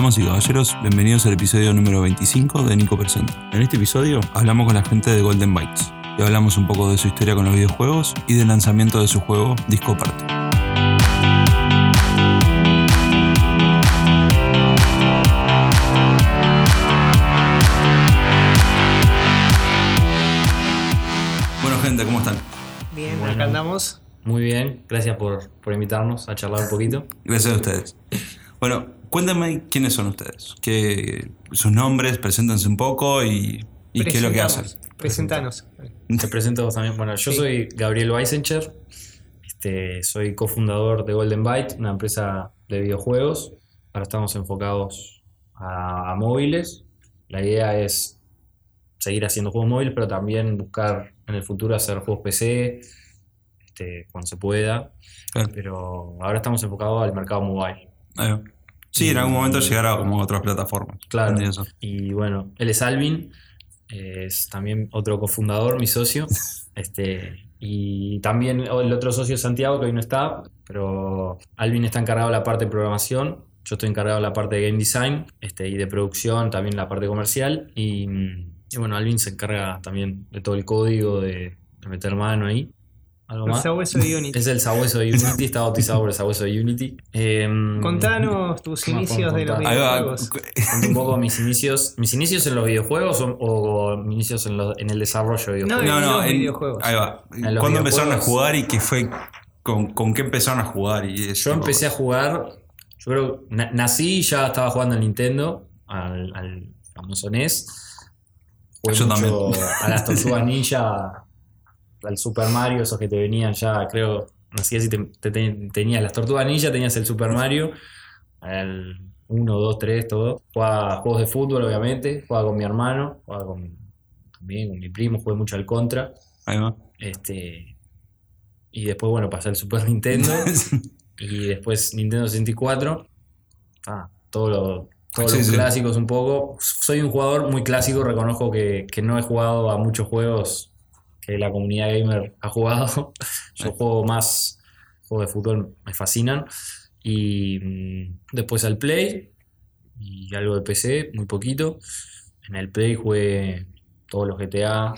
Damas y caballeros, bienvenidos al episodio número 25 de Nico Presenta. En este episodio hablamos con la gente de Golden Bytes y hablamos un poco de su historia con los videojuegos y del lanzamiento de su juego Disco Party. Bueno gente, ¿cómo están? Bien, Bueno. acá andamos. Muy bien, gracias por, por invitarnos a charlar un poquito. Gracias a ustedes. Bueno, cuéntame quiénes son ustedes, que sus nombres, preséntense un poco y, y qué es lo que hacen. Presentanos. Te presento vos también. Bueno, yo Sí. soy Gabriel Weisencher, este, soy cofundador de Golden Byte, una empresa de videojuegos. Ahora estamos enfocados a, a móviles. La idea es seguir haciendo juegos móviles, pero también buscar en el futuro hacer juegos PC este, cuando se pueda. Claro. Pero ahora estamos enfocados al mercado mobile. Ahí Sí, en algún momento llegará como a otras plataformas. Claro. Y bueno, él es Alvin, es también otro cofundador, mi socio. Este, y también el otro socio es Santiago, que hoy no está, pero Alvin está encargado de la parte de programación, yo estoy encargado de la parte de game design este, y de producción, también la parte comercial. Y, y bueno, Alvin se encarga también de todo el código, de, de meter mano ahí. ¿Algo El más? sabueso de Unity. Es el sabueso de Unity, está bautizado por el sabueso de Unity. Em, Contanos tus ¿qué más inicios de los podemos Ahí va. videojuegos. Un poco mis inicios, mis inicios en los videojuegos o, o mis inicios en, los- en el desarrollo de No, videojuegos. No, no, los en- videojuegos. ahí va. En los ¿Cuándo empezaron a jugar y qué fue? Con, con qué empezaron a jugar? Y yo tipo empecé a jugar, yo creo, na- nací y ya estaba jugando al Nintendo, al, al famoso NES. Jugué Yo mucho también. A las Tortugas Ninja, al Super Mario, esos que te venían ya, creo, nací así, te, te- te- tenías las Tortugas Ninja, tenías el Super Mario, el 1, 2, 3, todo. Jugaba juegos de fútbol, obviamente, jugaba con mi hermano, jugaba con, también con mi primo, jugué mucho al Contra. Ahí va. Este, y después, bueno, pasé al Super Nintendo. y después Nintendo 64. Ah, todo lo- todos Sí, los sí. clásicos un poco. Soy un jugador muy clásico, reconozco que, que no he jugado a muchos juegos que la comunidad gamer ha jugado. Yo juego más juegos de fútbol, me fascinan. Y mm, después al Play y algo de PC, muy poquito. En el Play jugué todos los GTA,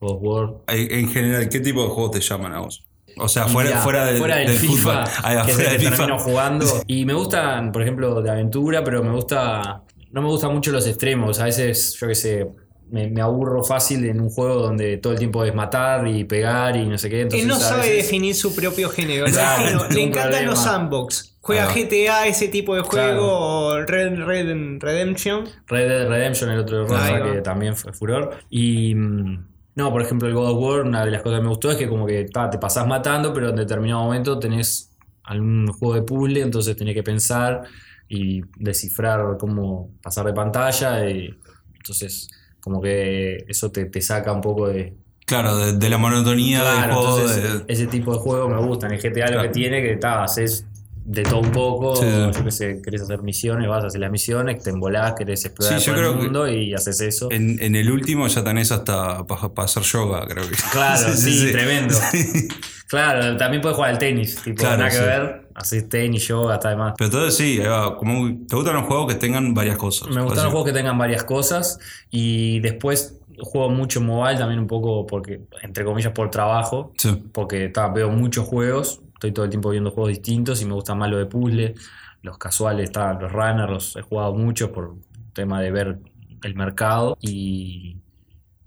War, Ahí, En general, ¿qué tipo de juegos te llaman a vos? O sea, fuera, fuera, del, fuera del del FIFA, fútbol. Que fuera el del FIFA. jugando. Y me gustan, por ejemplo, de aventura, pero me gusta. No me gustan mucho los extremos. A veces, yo qué sé, me, me aburro fácil en un juego donde todo el tiempo es matar y pegar y no sé qué. Entonces, Él no sabe veces- definir su propio género. Claro, le encantan problema. los sandbox. Juega GTA, ese tipo de juego, Claro. Red, Red Redemption. Red Dead Redemption, el otro de Rosa, que también fue furor. Y. mm, No, por ejemplo, el God of War, una de las cosas que me gustó es que como que ta, te pasás matando, pero en determinado momento tenés algún juego de puzzle, entonces tenés que pensar y descifrar cómo pasar de pantalla. Y, entonces, como que eso te, te saca un poco de. Claro, de, de la monotonía del Claro, juego. entonces de- ese tipo de juegos me gustan. El GTA lo que tiene que ta, haces de todo un poco. Sí. Yo qué sé, querés hacer misiones, vas a hacer las misiones, te embolás, querés explorar Sí, yo por el que- mundo y haces eso. en, en el último ya tenés hasta para hacer yoga, creo que. Claro, sí, tremendo. Claro, también puedes jugar al tenis, tipo, Claro, nada que ver, haces tenis, yoga, está de más. Pero entonces sí, como, ¿te gustan los juegos que tengan varias cosas? Me gustan los juegos que tengan varias cosas y después juego mucho mobile también un poco porque, entre comillas, por trabajo, Sí. porque ta, veo muchos juegos, estoy todo el tiempo viendo juegos distintos y me gusta más lo de puzzle, los casuales, ta, los runners, los he jugado mucho por tema de ver el mercado y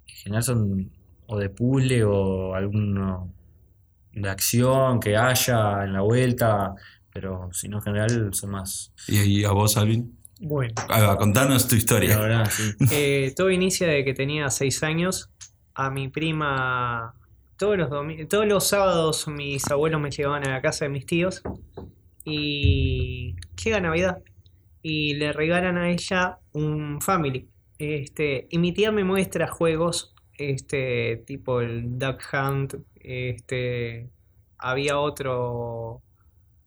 en general son o de puzzle o alguno de acción que haya en la vuelta, pero si no en general son más... ¿Y, y a vos, Alvin? Bueno, va, contanos tu La historia. verdad, sí. eh, todo inicia de que tenía 6 años. A mi prima, todos los, domi- todos los sábados, mis abuelos me llevaban a la casa de mis tíos. Y llega Navidad y le regalan a ella un Family. Este, y mi tía me muestra juegos, este, tipo el Duck Hunt, este, había otro,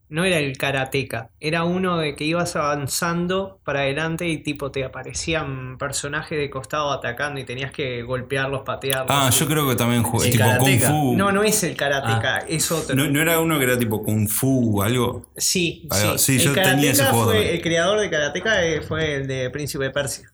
no era el karateka, era uno de que ibas avanzando para adelante y tipo te aparecían personajes de costado atacando y tenías que golpearlos, patearlos. Ah, yo creo que también jugué. El Tipo Kung karateka. Fu. No, no es el karateka, es otro. ¿No, no era uno que era tipo Kung Fu o algo? Sí, va. sí. Sí, yo el tenía ese juego fue, el creador de Karateka eh, fue el de Príncipe de Persia.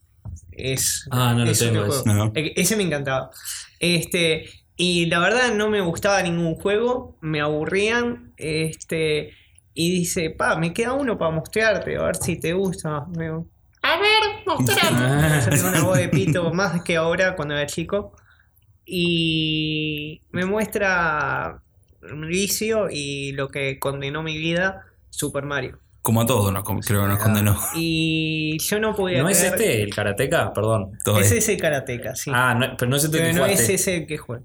Es, Ah, no lo es tengo ese. No. E- Ese me encantaba. Este, y la verdad no me gustaba ningún juego, me aburrían. Este, y dice, pa, me queda uno para mostrarte, a ver si te gusta. Me digo, a ver, mostrame. Yo tengo una voz de pito más que ahora cuando era chico. Y me muestra un vicio y lo que condenó mi vida, Super Mario. Como a todos, nos creo que nos condenó. Y yo no podía ¿No es este el karateka? Perdón. Todo Es bien. ese Karateka, sí. Ah, no, pero no es este Pero que no jugaste. es ese el que jugué.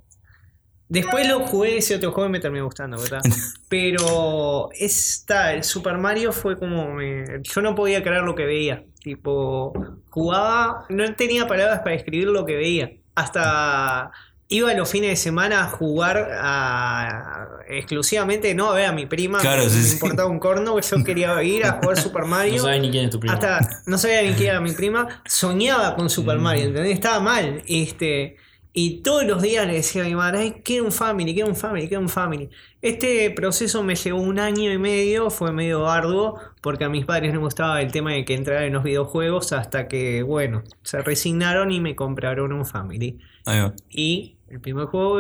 Después lo jugué ese otro juego y me terminó gustando, ¿verdad? Pero esta, el Super Mario fue como. me- yo no podía creer lo que veía. Tipo, jugaba. No tenía palabras para describir lo que veía. Hasta. Iba los fines de semana a jugar a- exclusivamente, no a ver a mi prima, Claro, que sí, me sí. importaba un corno, yo quería ir a jugar Super Mario. No sabes ni quién es tu primo. Hasta no sabía ni quién era mi prima, soñaba con Super Mm. Mario, ¿entendés? Estaba mal. Este, y todos los días le decía a mi madre, ay, quiero un family, quiero un family, quiero un family. Este proceso me llevó un año y medio, fue medio arduo, porque a mis padres no gustaba el tema de que entrara en los videojuegos, hasta que, bueno, se resignaron y me compraron un family. Ahí va. Y el primer juego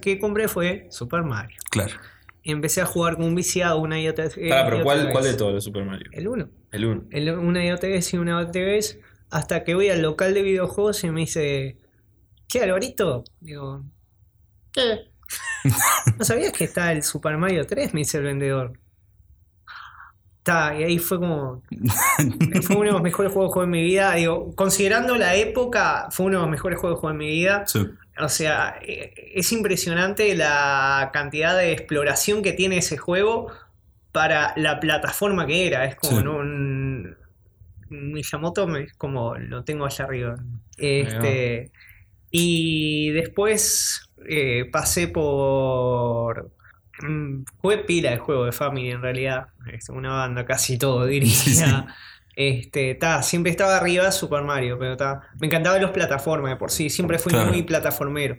que compré fue Super Mario. Claro. Y empecé a jugar con un viciado una y otra, Pará, y pero otra ¿cuál, vez. ¿cuál de todos los Super Mario? El 1. El 1. El- una y otra vez y una y otra vez hasta que voy al local de videojuegos y me dice, ¿qué Alvarito? Digo, ¿qué? ¿No sabías que está el Super Mario 3? Me dice el vendedor. Está, y ahí fue como. Fue uno de los mejores juegos que jugué en mi vida. Digo, considerando la época, fue uno de los mejores juegos que jugué en mi vida. Sí. O sea, eh, es impresionante la cantidad de exploración que tiene ese juego para la plataforma que era. Es como Sí. ¿no? un Miyamoto es como lo tengo allá arriba. Este, y después eh, pasé por mm, jugué pila de juego de Family en realidad. Es una banda, casi todo diría. Sí, sí. Este, ta, siempre estaba arriba Super Mario, pero ta, me encantaban los plataformas de por sí, siempre fui Claro. muy plataformero.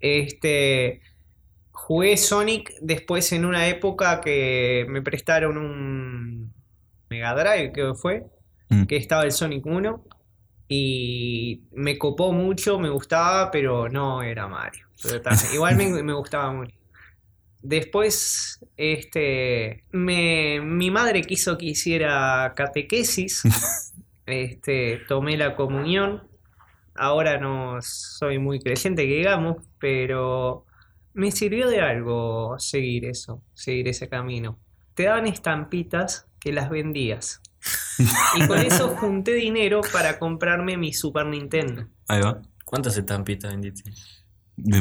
Este, jugué Sonic después en una época que me prestaron un Mega Drive, creo que fue, Mm. que estaba el Sonic 1 y me copó mucho, me gustaba, pero no era Mario. Pero ta, igual me, me gustaba mucho. Después, este, me, mi madre quiso que hiciera catequesis. Este, tomé la comunión. Ahora no soy muy creyente, que digamos, pero me sirvió de algo seguir eso, seguir ese camino. Te daban estampitas que las vendías. Y con eso junté dinero para comprarme mi Super Nintendo. Ahí va. ¿Cuántas estampitas vendiste?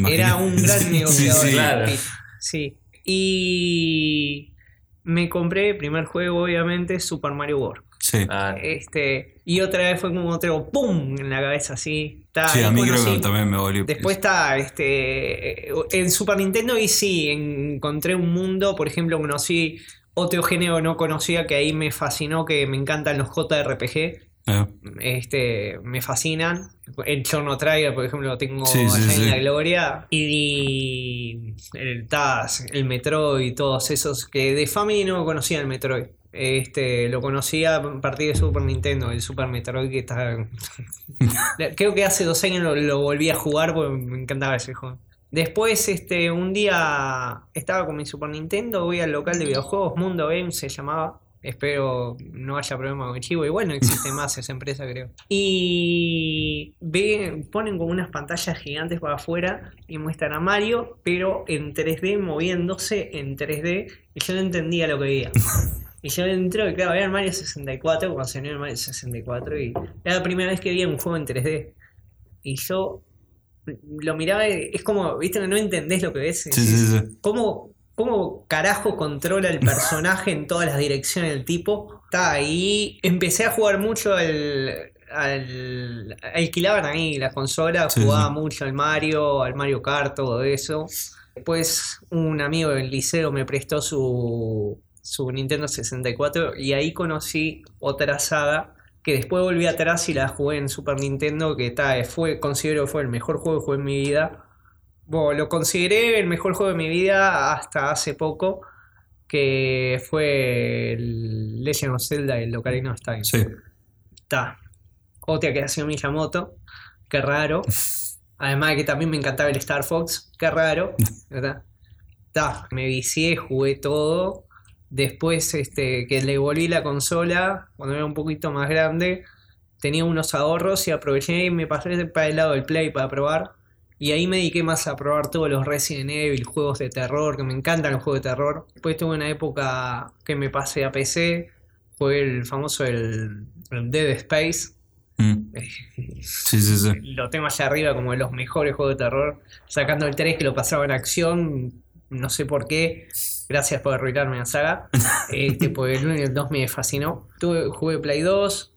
Era un gran Sí, negociador. sí. claro. Sí. Y me compré el primer juego, obviamente, Super Mario World. Sí. Ah, Este, y otra vez fue como otro ¡pum! en la cabeza así. Ta, Sí, a mí creo que también me volvió. Después está, este, en Super Nintendo y sí, encontré un mundo, por ejemplo, conocí otro género que no conocía que ahí me fascinó, que me encantan los JRPG, Va. este, me fascinan. El Chrono Trigger, por ejemplo, lo tengo Sí, sí, allá sí. en la gloria. Y el TAS, el Metroid, todos esos, que de Family no conocía el Metroid. Este, lo conocía a partir de Super Nintendo, el Super Metroid que está... Creo que hace dos años lo, lo volví a jugar porque me encantaba ese juego. Después, este, un día estaba con mi Super Nintendo, voy al local de videojuegos, Mundo Games se llamaba. Espero no haya problema con el chivo. Igual no existe más esa empresa, creo. Y ve, ponen como unas pantallas gigantes para afuera y muestran a Mario, pero en 3D, moviéndose en 3D. Y yo no entendía lo que veía. Y yo entré, y claro, el Mario 64, cuando salió el Mario 64, y era la primera vez que veía un juego en 3D. Y yo lo miraba, y es como, viste, no entendés lo que ves. Sí, sí, sí. ¿Cómo, ¿Cómo carajo controla el personaje en todas las direcciones del tipo? Está ahí. Empecé a jugar mucho al. al- alquilaban ahí la consola, Sí, jugaba sí. mucho al Mario, al Mario Kart, todo eso. Después un amigo del liceo me prestó su su Nintendo 64 y ahí conocí otra saga que después volví atrás y la jugué en Super Nintendo que está, fue, considero que fue el mejor juego que jugué en mi vida. Bueno, lo consideré el mejor juego de mi vida hasta hace poco, que fue el Legend of Zelda, el Ocarina of Time. Sí. Está. Otra que ha Miyamoto, qué raro. Además de que también me encantaba el Star Fox, qué raro, ¿verdad? Está, me vicié, jugué todo. Después este, que le volví la consola, cuando era un poquito más grande, tenía unos ahorros y aproveché y me pasé para el lado del Play para probar. Y ahí me dediqué más a probar todos los Resident Evil, juegos de terror, que me encantan los juegos de terror. Después tuve una época que me pasé a PC, jugué el famoso el, el Dead Space. Mm. Sí, sí, sí. Lo tengo allá arriba como de los mejores juegos de terror. Sacando el 3 que lo pasaba en acción, no sé por qué. Gracias por arruinarme la saga. Este, porque el 1 y el 2 me fascinó. Tuve, jugué Play 2.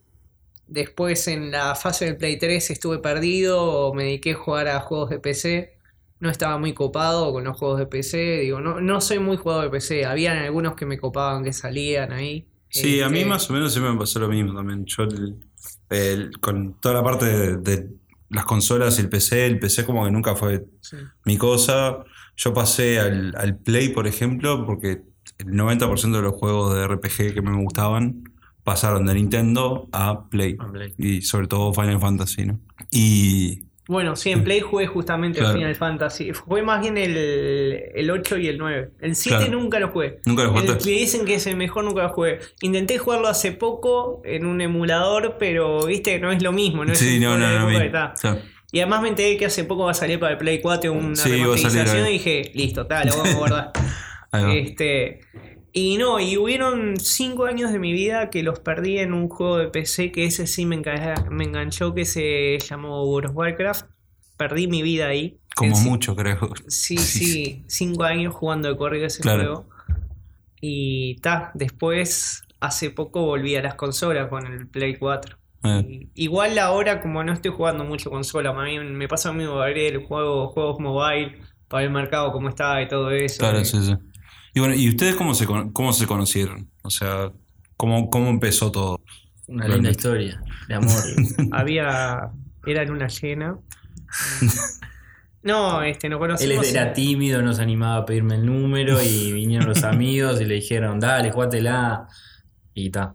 Después en la fase del Play 3 estuve perdido. Me dediqué a jugar a juegos de PC. No estaba muy copado con los juegos de PC. Digo, no, no soy muy jugador de PC. Habían algunos que me copaban que salían ahí. Sí, a mí Este, más o menos siempre me pasó lo mismo también. Yo, el- el- con toda la parte de, de las consolas y el PC, el PC como que nunca fue sí. mi cosa. Yo pasé al, al Play, por ejemplo, porque el 90% de los juegos de RPG que me gustaban pasaron de Nintendo a Play. A Play. Y sobre todo Final Fantasy, ¿no? Y Bueno, sí, en Play jugué justamente Claro. el Final Fantasy. Jugué más bien el, el 8 y el 9. El 7 Claro. nunca lo jugué. nunca lo El jugaste. que dicen que es el mejor nunca lo jugué. Intenté jugarlo hace poco en un emulador, pero viste que no es lo mismo. No es Sí, no, no, no. Claro. Y además me enteré que hace poco va a salir para el Play 4 una Sí, remasterización y dije, listo, está, lo vamos a guardar. Este, y no, y hubieron 5 años de mi vida que los perdí en un juego de PC que ese sí me, me enganchó, que se llamó World of Warcraft. Perdí mi vida ahí. Como mucho, creo. Sí, sí, 5 años jugando de corrido ese Claro. juego. Y ta, después, hace poco volví a las consolas con el Play 4. Eh, Y- Igual ahora, como no estoy jugando mucho consola, a mí me pasa lo mismo, abrir el juego, juegos mobile, para el mercado cómo está y todo eso. claro, Y- sí, sí. Y bueno, ¿y ustedes cómo se, cómo se conocieron? O sea, ¿cómo, cómo empezó todo? Una Realmente. linda historia de amor. Había. Era luna llena. No, este, no Él conocimos. era tímido, no se animaba a pedirme el número y vinieron los amigos y le dijeron, dale, jugátela. Y ta.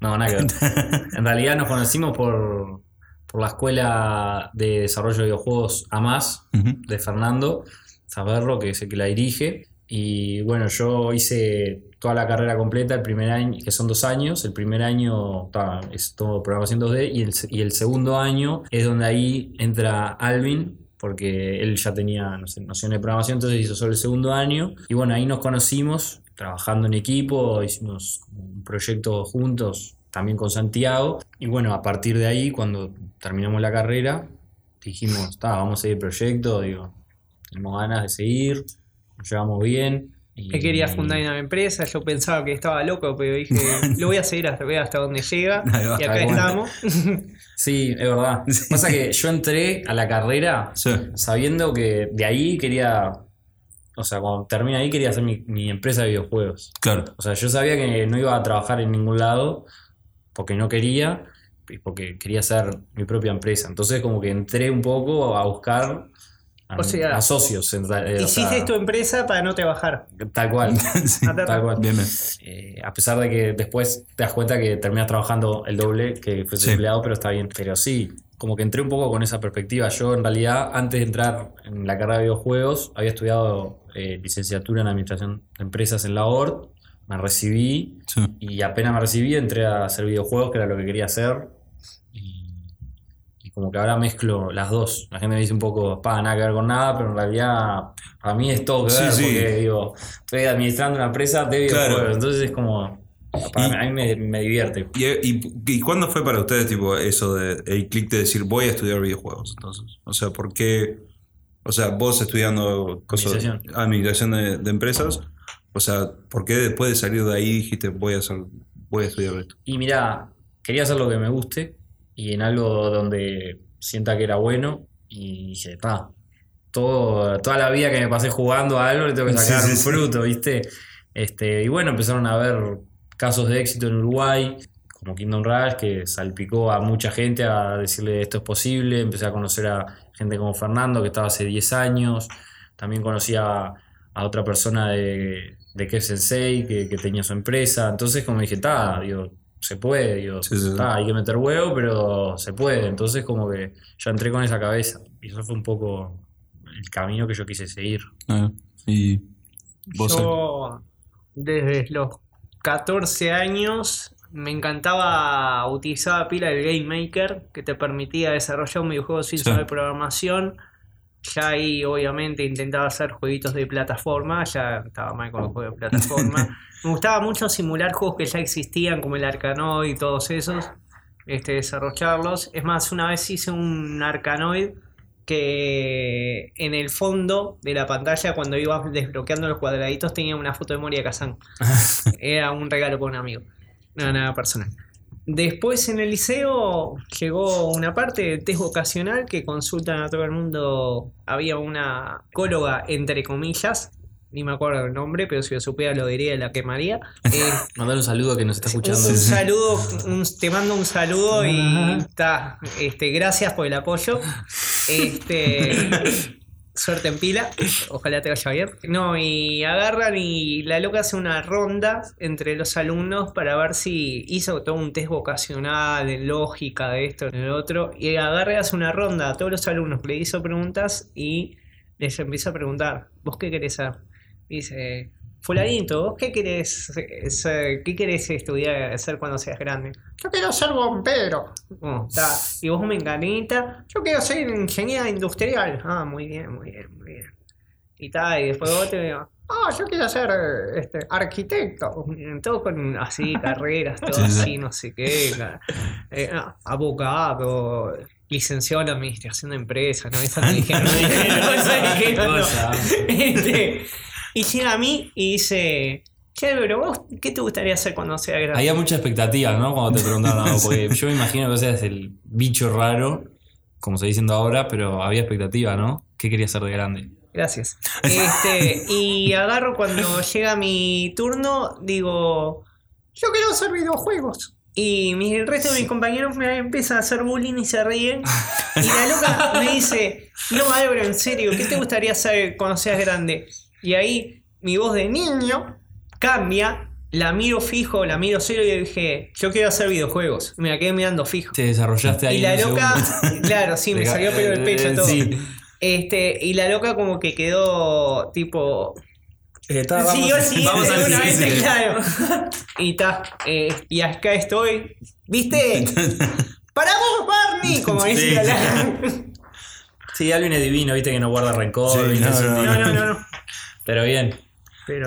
No, nada que ver. En realidad nos conocimos por, por la escuela de desarrollo de videojuegos AMAS Ujú. de Fernando Saberro, que es el que la dirige. Y bueno, yo hice toda la carrera completa, el primer año, que son dos años. El primer año ta, es todo programación 2D y el, y el segundo año es donde ahí entra Alvin, porque él ya tenía no sé, nociones de programación, entonces hizo solo el segundo año. Y bueno, ahí nos conocimos trabajando en equipo, hicimos un proyecto juntos, también con Santiago. Y bueno, a partir de ahí, cuando terminamos la carrera, dijimos, "Ta, vamos a seguir el proyecto, digo, tenemos ganas de seguir, nos llevamos bien. Y, Él quería fundar una empresa, yo pensaba que estaba loco, pero dije, lo voy a seguir hasta, donde llega. Y acá estamos. Sí, es verdad. Pasa que yo entré a la carrera Sí. sabiendo que de ahí quería, o sea, cuando termine ahí quería hacer mi, mi empresa de videojuegos. Claro. O sea, yo sabía que no iba a trabajar en ningún lado porque no quería y porque quería hacer mi propia empresa. Entonces como que entré un poco a buscar a, O sea, a socios. en eh, o Hiciste sea, tu empresa para no trabajar. Tal cual. Sí, Tal cual. Bien, bien. Eh, a pesar de que después te das cuenta que terminas trabajando el doble que fuese Sí. empleado, pero está bien. Pero sí, como que entré un poco con esa perspectiva. Yo en realidad, antes de entrar en la carrera de videojuegos, había estudiado eh, licenciatura en Administración de Empresas en la ORT, me recibí Sí. y apenas me recibí entré a hacer videojuegos, que era lo que quería hacer. Como que ahora mezclo las dos. La gente me dice un poco, pa, nada que ver con nada, pero en realidad para mí es todo que ver, sí. porque digo, estoy administrando una empresa de videojuegos, Claro. entonces es como, para Y- mí, a mí me, me divierte. ¿Y, y, y cuándo fue para ustedes tipo eso de el clic de decir voy a estudiar videojuegos? Entonces, o sea, ¿por qué? O sea, vos estudiando cosas- Administración. administración de, de empresas, o sea, ¿por qué después de salir de ahí dijiste voy a hacer, voy a estudiar esto? Y mira, quería hacer lo que me guste y en algo donde sienta que era bueno y dije, pa, todo, toda la vida que me pasé jugando a algo le tengo que sacar sí, un fruto, ¿viste? Este, y bueno, empezaron a haber casos de éxito en Uruguay, como Kingdom Rush, que salpicó a mucha gente a decirle esto es posible. Empecé a conocer a gente como Fernando, que estaba hace 10 años. También conocí a, a otra persona de, de Kev Sensei, que, que tenía su empresa. Entonces, como dije, está, digo, se puede, digo, Sí, sí, sí. "Ta, hay que meter huevo, pero se puede. Entonces, como que ya entré con esa cabeza. Y eso fue un poco el camino que yo quise seguir. Ah, y vos? Yo, desde los 14 años, me encantaba utilizar la pila del Game Maker, que te permitía desarrollar un videojuego sin Sí. saber programación. Ya ahí, obviamente, intentaba hacer jueguitos de plataforma, ya estaba mal con los juegos de plataforma. me gustaba mucho simular juegos que ya existían, como el Arkanoid y todos esos, este, desarrollarlos. Es más, una vez hice un Arkanoid que en el fondo de la pantalla, cuando ibas desbloqueando los cuadraditos, tenía una foto de Moria Kazan. Era un regalo por un amigo. No, nada personal. Después en el liceo llegó una parte de test vocacional que consultan a todo el mundo. Había una psicóloga, entre comillas, ni me acuerdo el nombre, pero si lo supiera lo diría la quemaría. Eh, Mandar un saludo que nos está escuchando. un saludo, un- te mando un saludo y ta, este, gracias por el apoyo. Este, suerte en pila, ojalá te vaya bien. No, y agarran y la loca hace una ronda entre los alumnos para ver si hizo todo un test vocacional de lógica de esto, de lo otro. Y agarra y hace una ronda a todos los alumnos, le hizo preguntas y les empieza a preguntar, ¿vos qué querés ser? Dice, Fulanito, ¿vos qué querés ser, qué querés estudiar ser cuando seas grande? Yo quiero ser bombero. Oh. Y vos menganita, yo quiero ser ingeniera industrial. Ah, muy bien, muy bien, muy bien. Y tal, y después vos te digo, ah, yo quiero ser este, arquitecto. Todo con así, carreras, todo Sí, sí. así, no sé qué. eh, ah, abogado, licenciado en administración de empresas, ¿no? Eso no dijeron, no no. Cosa. Este, y llega a mí y dice, che, pero vos, ¿qué te gustaría hacer cuando sea grande? Había mucha expectativa, ¿no? Cuando te preguntaban algo, porque yo me imagino que seas el bicho raro, como se diciendo ahora, pero había expectativa, ¿no? ¿Qué querías ser de grande? Gracias. Este, y agarro cuando llega mi turno, digo, yo quiero hacer videojuegos. Y mi, el resto de mis compañeros me empiezan a hacer bullying y se ríen. Y la loca me dice, no, Álvaro, en serio, ¿qué te gustaría hacer cuando seas grande? Y ahí mi voz de niño cambia, la miro fijo, la miro serio y dije, yo quiero hacer videojuegos. Y me la quedé mirando fijo. Te desarrollaste ahí. Y la loca, segundo. claro, sí, me salió pelo del pecho eh, todo. Sí. Este, y la loca como que quedó tipo. Está, Siguió vamos- siguiendo vamos al una vez, claro. Y ta, eh, y acá estoy. ¿Viste? ¡Para vos, Barney! Como Sí. decía la. Sí, Alvin es divino, viste que no guarda rencor. Sí, no. No, no, no, no. Pero bien. Pero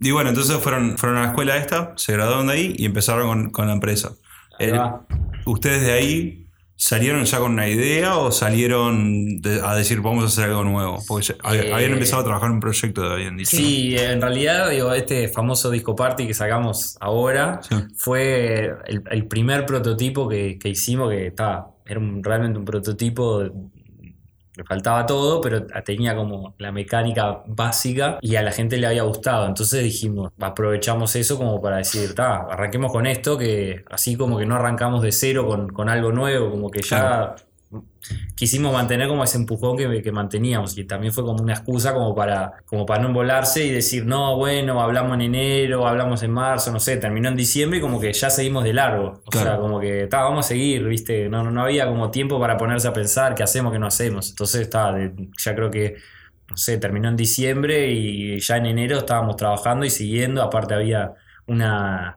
Y, bueno, entonces fueron, fueron a la escuela esta, se graduaron de ahí y empezaron con, con la empresa. El- va. ¿Ustedes de ahí salieron ya con una idea o salieron de- a decir vamos a hacer algo nuevo? Porque Eh, habían empezado a trabajar un proyecto, habían dicho. Sí, en realidad, digo, este famoso disco party que sacamos ahora Sí. fue el, el primer prototipo que, que hicimos, que estaba, era un- realmente un prototipo, le faltaba todo, pero tenía como la mecánica básica y a la gente le había gustado. Entonces dijimos, aprovechamos eso como para decir, "Ta, arranquemos con esto, que así como que no arrancamos de cero con, con algo nuevo, como que ya quisimos mantener como ese empujón que, que manteníamos y también fue como una excusa como para, como para no embolarse y decir, no, bueno, hablamos en enero, hablamos en marzo, no sé, terminó en diciembre y como que ya seguimos de largo. O Claro. sea, como que ta, vamos a seguir, ¿viste? No, no, no había como tiempo para ponerse a pensar qué hacemos, qué no hacemos. Entonces, está ya creo que, no sé, terminó en diciembre y ya en enero estábamos trabajando y siguiendo. Aparte había una,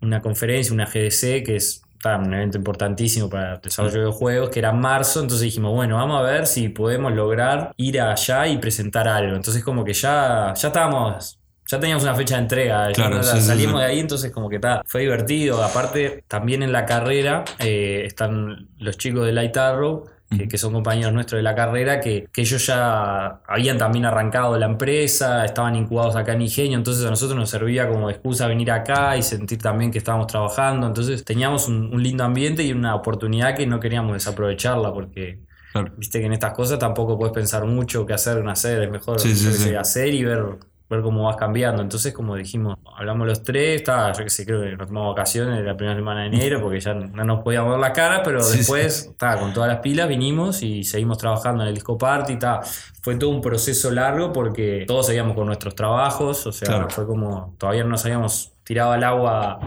una conferencia, una GDC, que es un evento importantísimo para el desarrollo de videojuegos, que era marzo, entonces dijimos, bueno, vamos a ver si podemos lograr ir allá y presentar algo. Entonces como que ya, ya estábamos... Ya teníamos una fecha de entrega, ya Claro, no- sí, salimos sí. de ahí, entonces como que ta, fue divertido. Aparte, también en la carrera eh, están los chicos de Light Arrow, que, que son compañeros nuestros de la carrera, que, que ellos ya habían también arrancado la empresa, estaban incubados acá en Ingenio, entonces a nosotros nos servía como excusa venir acá y sentir también que estábamos trabajando, entonces teníamos un, un lindo ambiente y una oportunidad que no queríamos desaprovecharla porque... Claro. Viste que en estas cosas tampoco puedes pensar mucho qué hacer o no hacer, es mejor Sí, sí, sí. hacer y ver ver cómo vas cambiando. Entonces, como dijimos, hablamos los tres, estaba, yo que sé, creo que nos tomamos vacaciones la primera semana de enero porque ya no nos podíamos ver la cara, pero Sí, después, estaba con todas las pilas, vinimos y seguimos trabajando en el disco party, está fue todo un proceso largo porque todos seguíamos con nuestros trabajos, o sea, Claro. fue como, todavía no nos habíamos tirado al agua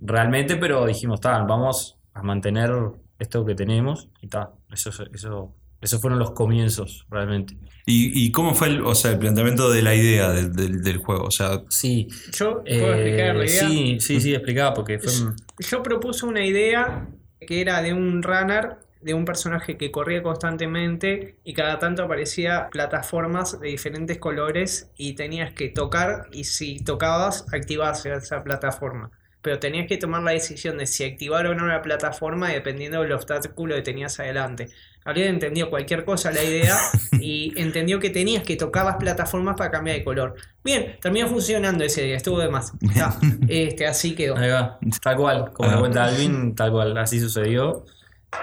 realmente, pero dijimos, está, vamos a mantener esto que tenemos y está, eso, eso, esos fueron los comienzos realmente. ¿Y, y cómo fue el, o sea, el planteamiento de la idea del, del- del juego? O sea, Sí, Yo puedo eh, explicar la idea. sí, sí, sí, explicaba porque fue... Yo propuse una idea que era de un runner, de un personaje que corría constantemente y cada tanto aparecía plataformas de diferentes colores y tenías que tocar y si tocabas activabas esa plataforma. Pero tenías que tomar la decisión de si activar o no la plataforma dependiendo del obstáculo que tenías adelante. Alguien entendió cualquier cosa la idea y entendió que tenías que tocar las plataformas para cambiar de color. Bien, terminó funcionando ese día, estuvo de más. Está, este, así quedó. Ahí va, tal cual, como Ah. lo cuenta Alvin, tal cual, así sucedió.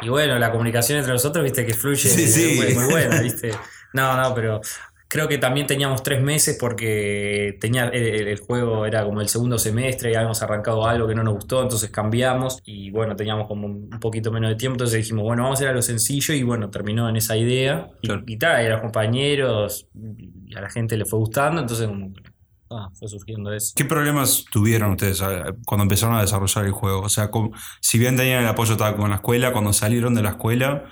Y bueno, la comunicación entre nosotros, viste, que fluye Sí, sí. muy, muy buena, viste. No, no, pero creo que también teníamos tres meses porque tenía, el, el- juego era como el segundo semestre y habíamos arrancado algo que no nos gustó, entonces cambiamos y bueno, teníamos como un poquito menos de tiempo, entonces dijimos, bueno, vamos a ir a lo sencillo y bueno, terminó en esa idea. Y, Claro. y tal, y a los compañeros y a la gente le fue gustando, entonces como ah, fue surgiendo eso. ¿qué problemas tuvieron ustedes eh, cuando empezaron a desarrollar el juego? O sea, si bien tenían el apoyo con la escuela, cuando salieron de la escuela,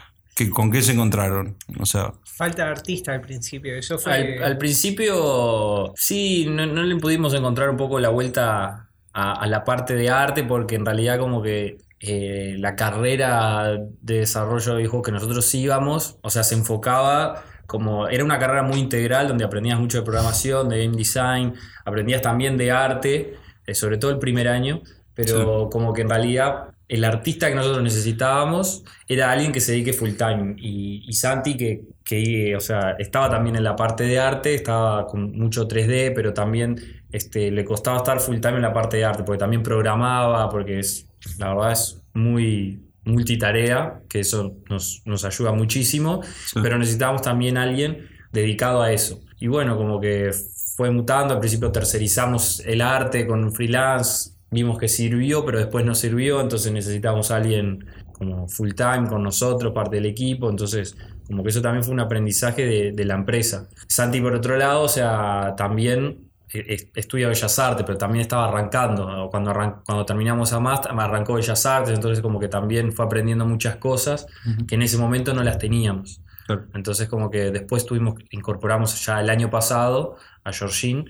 ¿qué- ¿con qué se encontraron? O sea, Falta de artista al principio, eso fue... Al, al principio, sí, no, no le pudimos encontrar un poco la vuelta a, a la parte de arte, porque en realidad, como que eh, la carrera de desarrollo de videojuegos que nosotros íbamos, o sea, se enfocaba como. Era una carrera muy integral donde aprendías mucho de programación, de game design, aprendías también de arte, eh, sobre todo el primer año, pero como que en realidad el artista que nosotros necesitábamos era alguien que se dedique full time. Y, y Santi, que, que, o sea, estaba también en la parte de arte, estaba con mucho 3D, pero también este, le costaba estar full time en la parte de arte, porque también programaba, porque es, la verdad es muy multitarea, que eso nos, nos ayuda muchísimo, Sí. pero necesitábamos también alguien dedicado a eso. Y bueno, como que fue mutando, al principio tercerizamos el arte con un freelance, vimos que sirvió, pero después no sirvió, entonces necesitamos a alguien como full time con nosotros, parte del equipo, entonces como que eso también fue un aprendizaje de, de la empresa. Santi por otro lado, o sea, también eh, estudia Bellas Artes, pero también estaba arrancando, cuando, arran- cuando terminamos a más, arrancó Bellas Artes, entonces como que también fue aprendiendo muchas cosas que en ese momento no las teníamos. Claro. Entonces como que después tuvimos, incorporamos ya el año pasado a Georgine,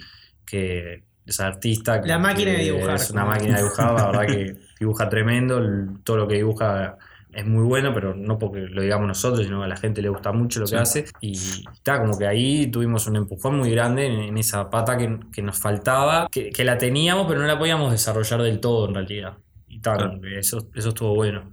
que es artista. La que- máquina de dibujar, Es una máquina de dibujar, la verdad que dibuja tremendo, el- todo lo que dibuja es muy bueno, pero no porque lo digamos nosotros, sino que a la gente le gusta mucho lo Sí. que hace. Y está, como que ahí tuvimos un empujón muy grande en, en esa pata que, que nos faltaba, que, que la teníamos, pero no la podíamos desarrollar del todo en realidad. Y está, Claro. eso, eso estuvo bueno.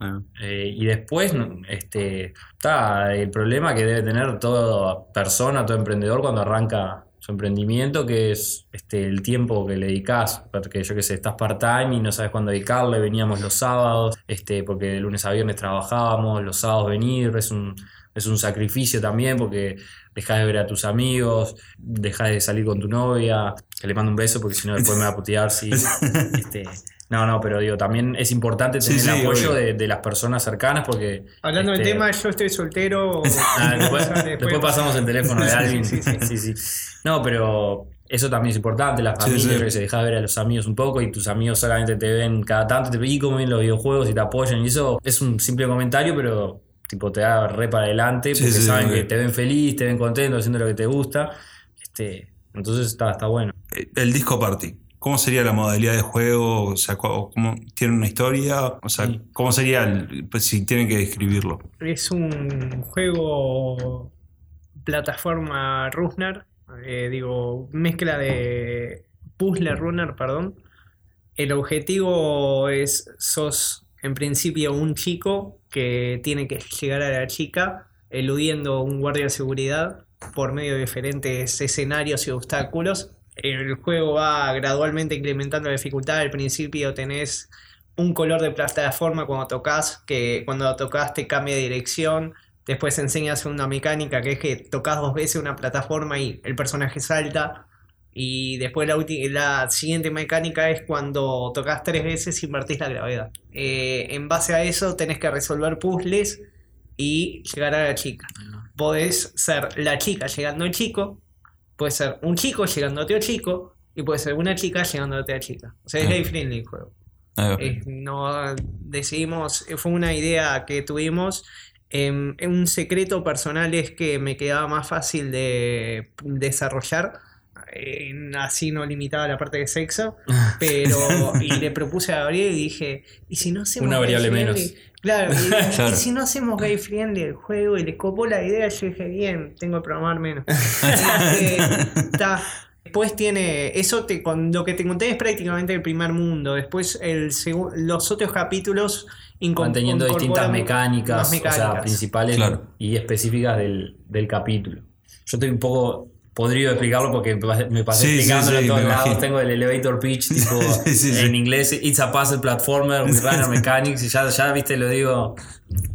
eh, Eh, y después, este, está el problema que debe tener toda persona, todo emprendedor cuando arranca su emprendimiento, que es este, el tiempo que le dedicas, porque yo que sé, estás part-time y no sabes cuándo dedicarle, veníamos los sábados, este, porque de lunes a viernes trabajábamos, los sábados venir, es un, es un sacrificio también, porque dejas de ver a tus amigos, dejas de salir con tu novia, que le mando un beso porque si no después me va a putear, sí. Este, no, no, pero digo, también es importante Sí, tener el apoyo de, de las personas cercanas porque... Hablando del este, tema, yo estoy soltero. Ah, después, pasamos el teléfono de alguien. sí, sí. Sí, sí. No, pero eso también es importante, la Sí, familia, que se deja ver a los amigos un poco y tus amigos solamente te ven cada tanto, te ven como ven los videojuegos y te apoyan y eso es un simple comentario, pero tipo te da re para adelante porque sí, saben que te ven feliz, te ven contento haciendo lo que te gusta. Este, entonces está, está bueno. El disco party. ¿Cómo sería la modalidad de juego? O sea, ¿cómo, ¿tiene una historia? O sea. ¿cómo sería el- pues, si tienen que describirlo? Es un juego plataforma runner, eh, digo, mezcla de puzzle runner, perdón. El objetivo es, sos en principio un chico que tiene que llegar a la chica eludiendo un guardia de seguridad por medio de diferentes escenarios y obstáculos. El juego va gradualmente incrementando la dificultad. Al principio tenés un color de plataforma cuando tocas, que cuando tocas te cambia de dirección. Después enseñas una mecánica que es que tocas dos veces una plataforma y el personaje salta. Y después la, siguiente mecánica es cuando tocas tres veces invertís la gravedad. Eh, en base a eso tenés que resolver puzzles y llegar a la chica. Podés ser la chica llegando al chico, puede ser un chico llegando a chico, y puede ser una chica llegando a chica. O sea, es Ah. gay friendly el juego. Eh, no decidimos, fue una idea que tuvimos. em, un secreto personal es que me quedaba más fácil de desarrollar. Eh, así no limitaba la parte de sexo. Pero. y le propuse a Gabriel y dije. ¿Y si no hacemos Una gay variable friendly?" menos. Claro, y, Claro. y si no hacemos gay friendly el juego y le copó la idea, yo dije, bien, tengo que programar menos. Después tiene, eso te, con lo que te conté es prácticamente el primer mundo. Después el los otros capítulos incom- Van teniendo distintas mecánicas, o sea, principales Claro. y específicas del, del capítulo. Yo estoy un poco podrido de explicarlo porque me pasé- Sí, sí, explicándolo sí, a todos lados. imagino. Tengo el elevator pitch tipo Sí, sí, sí. en inglés, It's a puzzle platformer with runner mechanics. Y ya, ya viste, lo digo.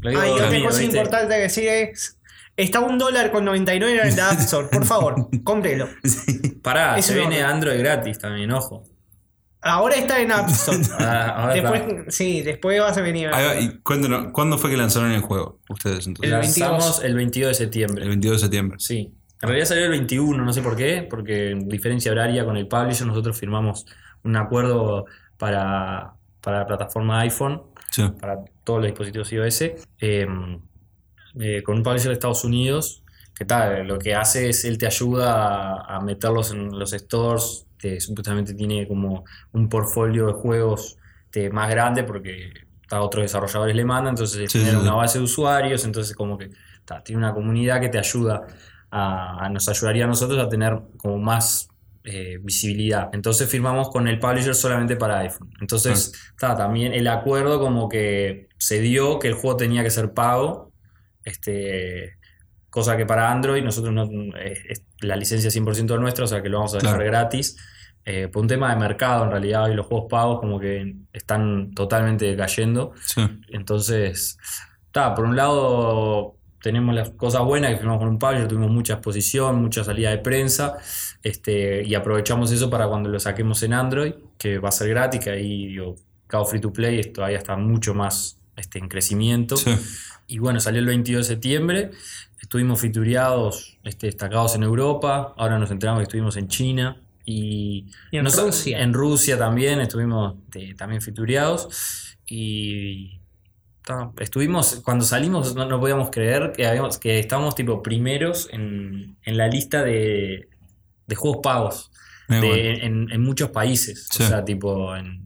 Lo digo Ah, y otra cosa ¿viste? importante que decir es. Está un dólar con 99 en la App Store. Por favor, cómprelo. Pará, Eso se viene Android gratis también, ojo. Ahora está en App Store. Ah, está. Después, sí, después vas a venir. Ahí va, y cuéntenos, ¿cuándo fue que lanzaron el juego? Ustedes entonces. El Lanzamos 22. el 22 de septiembre. El 22 de septiembre. Sí. En realidad salió el 21, no sé por qué, porque en diferencia horaria con el publisher nosotros firmamos un acuerdo para, para la plataforma iPhone, Sí. para todos los dispositivos iOS, eh, eh, con un publisher de Estados Unidos, que tal, lo que hace es él te ayuda a, a meterlos en los stores, que supuestamente tiene como un portfolio de juegos este, más grande porque ta, otros desarrolladores le mandan, entonces Sí, sí. una base de usuarios, entonces como que ta, tiene una comunidad que te ayuda a, nos ayudaría a nosotros a tener como más eh, visibilidad. Entonces firmamos con el publisher solamente para iPhone. Entonces ta, también el acuerdo como que se dio que el juego tenía que ser pago, este, cosa que para Android nosotros no, es- es- la licencia es 100% nuestra, o sea que lo vamos a dejar Claro. gratis. Eh, por un tema de mercado en realidad y los juegos pagos como que están totalmente cayendo. Sí. Entonces, está, por un lado tenemos las cosas buenas que firmamos con un publisher, tuvimos mucha exposición, mucha salida de prensa, este, y aprovechamos eso para cuando lo saquemos en Android, que va a ser gratis, que ahí digo, cada free to play esto todavía está mucho más este, en crecimiento. Sí. Y bueno, salió el 22 de septiembre, estuvimos fitureados, este, destacados en Europa, ahora nos enteramos que estuvimos en China y, Y en no Rusia. en Rusia también estuvimos este, también fitureados y estuvimos, cuando salimos no, no podíamos creer que, habíamos, que estábamos tipo primeros en, en la lista de, de juegos pagos Muy de- bueno. en, en muchos países, Sí. o sea, tipo en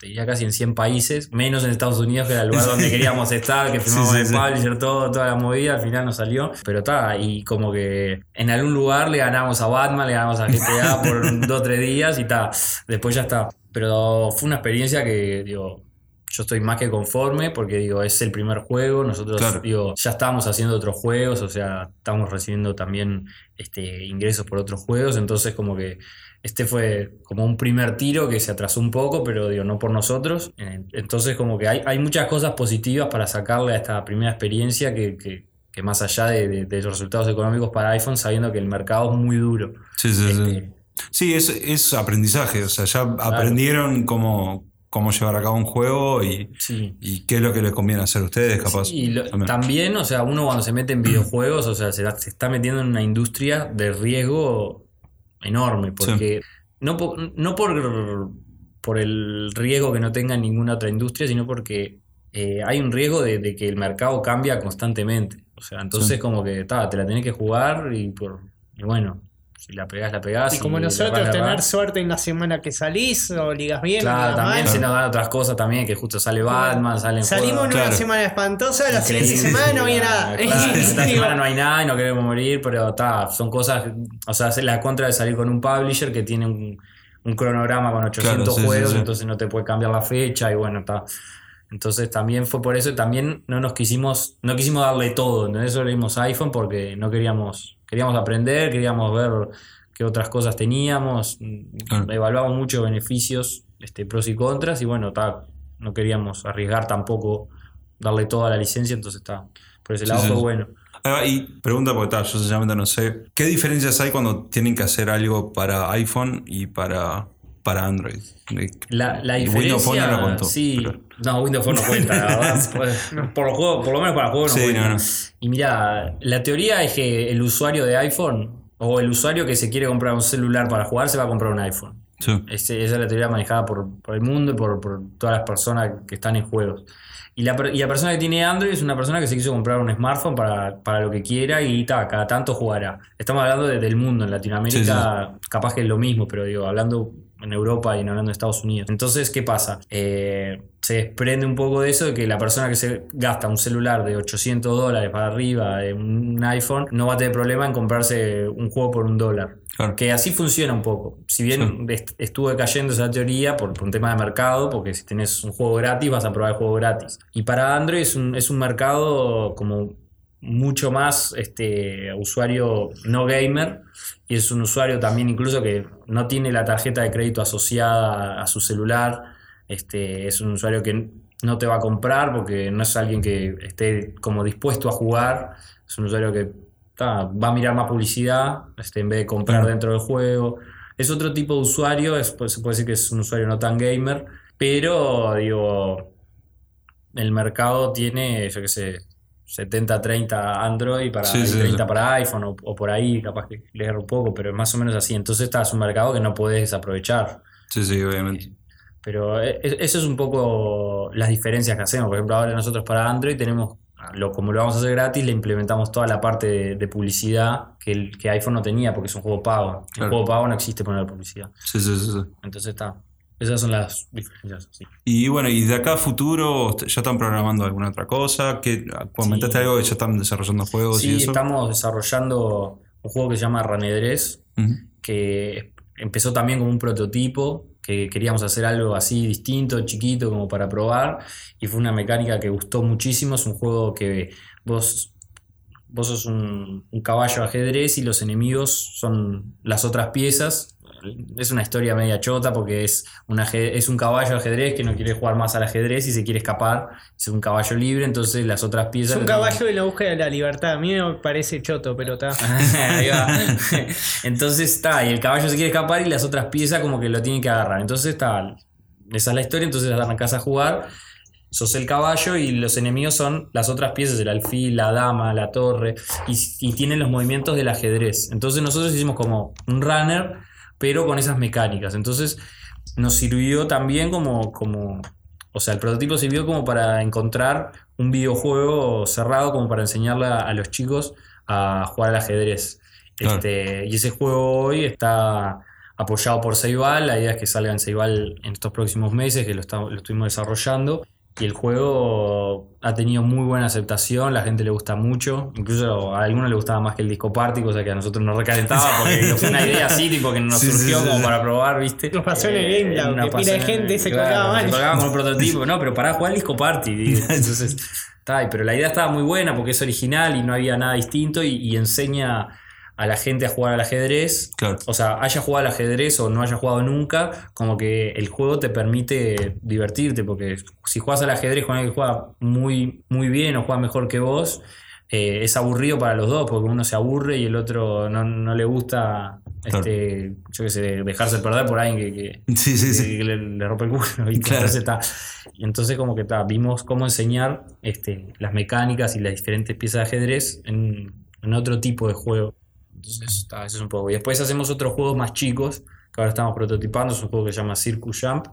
diría casi en 100 países, menos en Estados Unidos, que era el lugar donde queríamos estar, que firmamos Sí, sí, el publisher, todo, toda la movida, al final no salió. Pero está, y como que en algún lugar le ganamos a Batman, le ganamos a GTA por dos o tres días y está. Después ya está. Pero fue una experiencia que, digo, yo estoy más que conforme porque digo, es el primer juego, nosotros Claro. digo, ya estábamos haciendo otros juegos, o sea, estamos recibiendo también este, ingresos por otros juegos, entonces como que este fue como un primer tiro que se atrasó un poco, pero digo, no por nosotros. Eh, Entonces como que hay, hay muchas cosas positivas para sacarle a esta primera experiencia que, que- que más allá de, de- de los resultados económicos para iPhone, sabiendo que el mercado es muy duro. Sí, sí, sí. Este, Sí, es, es aprendizaje. O sea, ya aprendieron cómo, cómo llevar a cabo un juego y, sí. y qué es lo que les conviene hacer a ustedes, capaz. Sí, y lo- también. también, o sea, uno cuando se mete en videojuegos, o sea, se, la- se está metiendo en una industria de riesgo enorme, porque no, po- no por, por el riesgo que no tenga ninguna otra industria, sino porque eh, hay un riesgo de, de que el mercado cambia constantemente. O sea, entonces como que ta, te la tenés que jugar y, por, y bueno, si la pegás, la pegás. Y como nosotros, la tener suerte en la semana que salís, o ligas bien, Claro, ligas también mal. se nos dan otras cosas también, que justo sale Batman, salen Salimos en una Claro. semana espantosa, la siguiente semana no había nada. Claro, esta semana no hay nada y no queremos morir, pero está, son cosas, o sea, es la contra de salir con un publisher que tiene un, un cronograma con 800 Claro, sí, sí, juegos, sí. entonces no te puede cambiar la fecha y bueno, está. Entonces también fue por eso y también no nos quisimos, no quisimos darle todo, entonces eso le dimos iPhone porque no queríamos, queríamos aprender, queríamos ver qué otras cosas teníamos, Claro. evaluamos muchos beneficios, este, pros y contras y bueno, está, no queríamos arriesgar tampoco darle toda la licencia, entonces está, por ese lado sí, fue sí. bueno. Va, y pregunta porque tal, yo sinceramente no sé. ¿Qué diferencias hay cuando tienen que hacer algo para iPhone y para, para Android? La, la. Windows Phone no lo contó, sí. pero- No, Windows Phone no cuenta, la verdad. Por, por los juegos, por lo menos para el juego no Sí, cuenta. no, no. Y mira, la teoría es que el usuario de iPhone o el usuario que se quiere comprar un celular para jugar se va a comprar un iPhone. Sí. Esa es la teoría manejada por, por el mundo y por, por todas las personas que están en juegos. Y la, per- y la persona que tiene Android es una persona que se quiso comprar un smartphone para, para lo que quiera y ta, cada tanto jugará. Estamos hablando de- del mundo, en Latinoamérica capaz que es lo mismo, pero digo, hablando en Europa y no hablando de Estados Unidos. Entonces, ¿qué pasa? Eh, se desprende un poco de eso de que la persona que se gasta un celular de 800 dólares para arriba, de un iPhone, no va a tener problema en comprarse un juego por un dólar. Claro. Que así funciona un poco. Si bien est- estuvo cayendo esa teoría por, por un tema de mercado, porque si tenés un juego gratis vas a probar el juego gratis. Y para Android es un, es un mercado como mucho más este, usuario no gamer y es un usuario también incluso que no tiene la tarjeta de crédito asociada a su celular. Este, es un usuario que no te va a comprar porque no es alguien que esté como dispuesto a jugar. Es un usuario que ta, va a mirar más publicidad este, en vez de comprar dentro del juego. Es otro tipo de usuario, es- pues, se puede decir que es un usuario no tan gamer, pero digo, el mercado tiene, yo qué sé, 70-30 Android para, Sí, y sí, 30 sí. para iPhone o, o por ahí, capaz que le un poco, pero es más o menos así. Entonces está, es un mercado que no puedes desaprovechar. Sí, sí, obviamente. Pero e- e- eso es un poco las diferencias que hacemos. Por ejemplo, ahora nosotros para Android tenemos, lo, como lo vamos a hacer gratis, le implementamos toda la parte de, de publicidad que, el, que iPhone no tenía porque es un juego pago. Claro. juego pago no existe poner publicidad. Sí, sí, sí, sí. Entonces está. Esas son las diferencias. sí. Y bueno, y de acá a futuro, ¿ya están programando alguna otra cosa? que Comentaste Sí. algo que ya están desarrollando juegos y Sí, eso. estamos desarrollando un juego que se llama Ranedrés, que empezó también como un prototipo, que queríamos hacer algo así distinto, chiquito, como para probar, y fue una mecánica que gustó muchísimo. Es un juego que vos, vos sos un, un caballo ajedrez y los enemigos son las otras piezas. Es una historia media chota porque es un, es un caballo de ajedrez que no quiere jugar más al ajedrez y se quiere escapar. Es un caballo libre, entonces las otras Es piezas... un lo tienen- caballo en la búsqueda de la libertad. A mí me parece choto, pero está. Entonces está, y el caballo se quiere escapar y las otras piezas como que lo tienen que agarrar. Entonces está, esa es la historia, entonces arrancás a jugar, sos el caballo y los enemigos son las otras piezas, el alfil, la dama, la torre, y, y tienen los movimientos del ajedrez. Entonces nosotros hicimos como un runner, pero con esas mecánicas. Entonces nos sirvió también como, como o sea, el prototipo sirvió como para encontrar un videojuego cerrado como para enseñarle a, los chicos a jugar al ajedrez. Claro. Este, y ese juego hoy está apoyado por Ceibal. La idea es que salga en Ceibal en estos próximos meses, que lo, estamos- lo estuvimos desarrollando. Y el juego ha tenido muy buena aceptación, la gente le gusta mucho. Incluso a algunos le gustaba más que el disco party, cosa que a nosotros nos recalentaba, porque fue una idea así, tipo que nos Sí, sí, surgió sí, como sí. para probar, ¿viste? Nos pasó en el Game Lab, una que pila de en- gente se claro, colgaba mal. Se colgaba con un prototipo, no, pero para jugar el disco party. Entonces, está pero la idea estaba muy buena porque es original y no había nada distinto y, y enseña a la gente a jugar al ajedrez. Claro. O sea, haya jugado al ajedrez o no haya jugado nunca, como que el juego te permite divertirte, porque si juegas al ajedrez con alguien que juega muy, muy bien o juega mejor que vos, eh, es aburrido para los dos, porque uno se aburre y el otro no, no le gusta, este, yo qué sé, dejarse perder por alguien que, que- Sí, sí, sí. que le, le rompe el culo. ¿viste? Claro. Entonces, está, y entonces como que está, vimos cómo enseñar este, las mecánicas y las diferentes piezas de ajedrez en, en otro tipo de juego. Entonces, está, eso es un poco. Y después hacemos otros juegos más chicos que ahora estamos prototipando. Es un juego que se llama Circus Jump.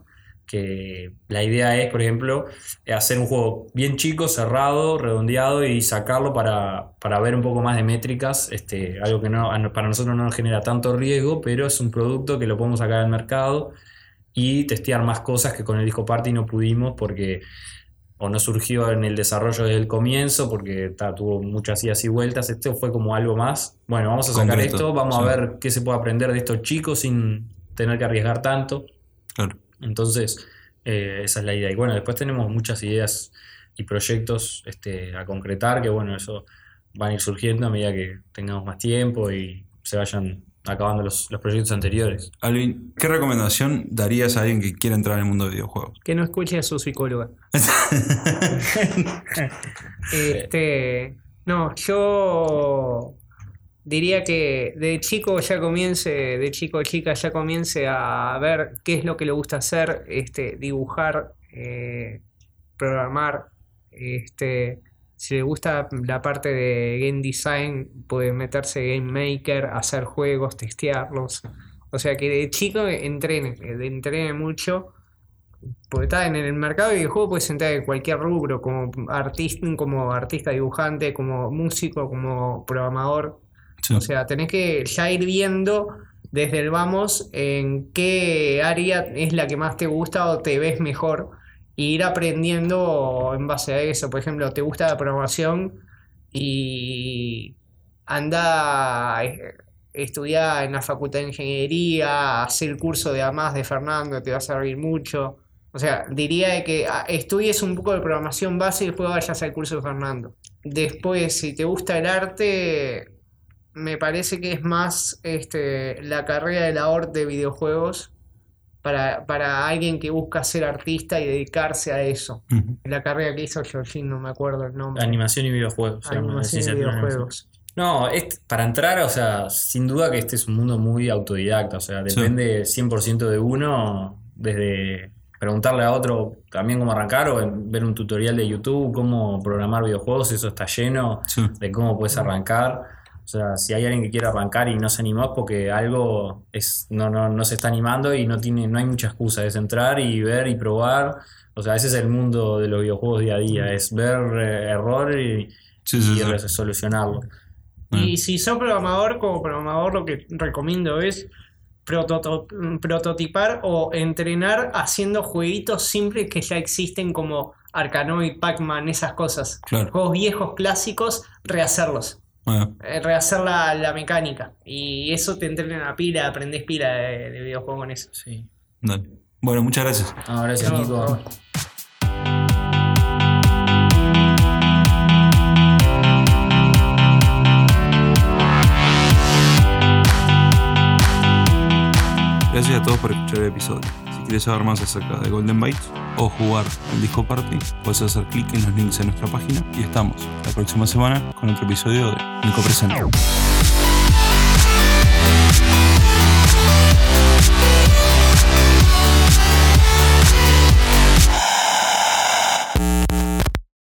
Que la idea es, por ejemplo, hacer un juego bien chico, cerrado, redondeado y sacarlo para, para ver un poco más de métricas. Este, algo que no, para nosotros no genera tanto riesgo, pero es un producto que lo podemos sacar al mercado y testear más cosas que con el disco party no pudimos porque o no surgió en el desarrollo desde el comienzo porque ta, tuvo muchas idas y vueltas. Esto fue como algo más. Bueno, vamos a sacar Concreto, esto, vamos sí. a ver qué se puede aprender de estos chicos sin tener que arriesgar tanto. Claro. Entonces, eh, esa es la idea. Y bueno, después tenemos muchas ideas y proyectos este, a concretar que bueno, eso van a ir surgiendo a medida que tengamos más tiempo y se vayan acabando los, los proyectos anteriores. Alvin, ¿qué recomendación darías a alguien que quiera entrar en el mundo de videojuegos? Que no escuche a su psicóloga. este. No, yo diría que de chico ya comience, de chico o chica ya comience a ver qué es lo que le gusta hacer, este, dibujar, eh, programar, este, si le gusta la parte de game design, puede meterse Game Maker, hacer juegos, testearlos. O sea que de chico entrene, entrene mucho. Porque está en el mercado de videojuegos puedes entrar en cualquier rubro, como artista, como artista dibujante, como músico, como programador. Sí. O sea, tenés que ya ir viendo desde el vamos en qué área es la que más te gusta o te ves mejor. E ir aprendiendo en base a eso. Por ejemplo, te gusta la programación y anda a estudiar en la facultad de ingeniería, hacer curso de AMAS de Fernando, te va a servir mucho. O sea, diría que ah, estudies un poco de programación base y después vayas al curso de Fernando. Después, si te gusta el arte, me parece que es más este, la carrera de la ORT de videojuegos para, para alguien que busca ser artista y dedicarse a eso. La carrera que hizo Georgine, no me acuerdo el nombre. Animación y videojuegos. Animación y videojuegos. No, es, para entrar, o sea, sin duda que este es un mundo muy autodidacta, o sea, Sí. depende 100% de uno, desde preguntarle a otro también cómo arrancar o ver un tutorial de YouTube, cómo programar videojuegos, eso está lleno Sí. de cómo puedes arrancar. O sea, si hay alguien que quiere arrancar y no se animó es porque algo es, no, no, no se está animando y no tiene, no hay mucha excusa, es entrar y ver y probar. O sea, ese es el mundo de los videojuegos día a día, es ver eh, error y, Sí, sí, y sí. solucionarlo. Y si sos programador, como programador lo que recomiendo es prototipar o entrenar haciendo jueguitos simples que ya existen como Arkanoid, Pac-Man, esas cosas. Claro. Juegos viejos, clásicos, rehacerlos. Bueno, Eh, rehacer la, la mecánica. Y eso te entrena a pila, aprendés pila de, de videojuego con eso. Sí. dale. Bueno, muchas gracias. Ah, gracias, No, Nico. no. Gracias a todos por escuchar el episodio. Quieres saber más acerca de Golden Bytes o jugar al Disco Party, puedes hacer clic en los links en nuestra página y estamos la próxima semana con otro episodio de Nico Presenta.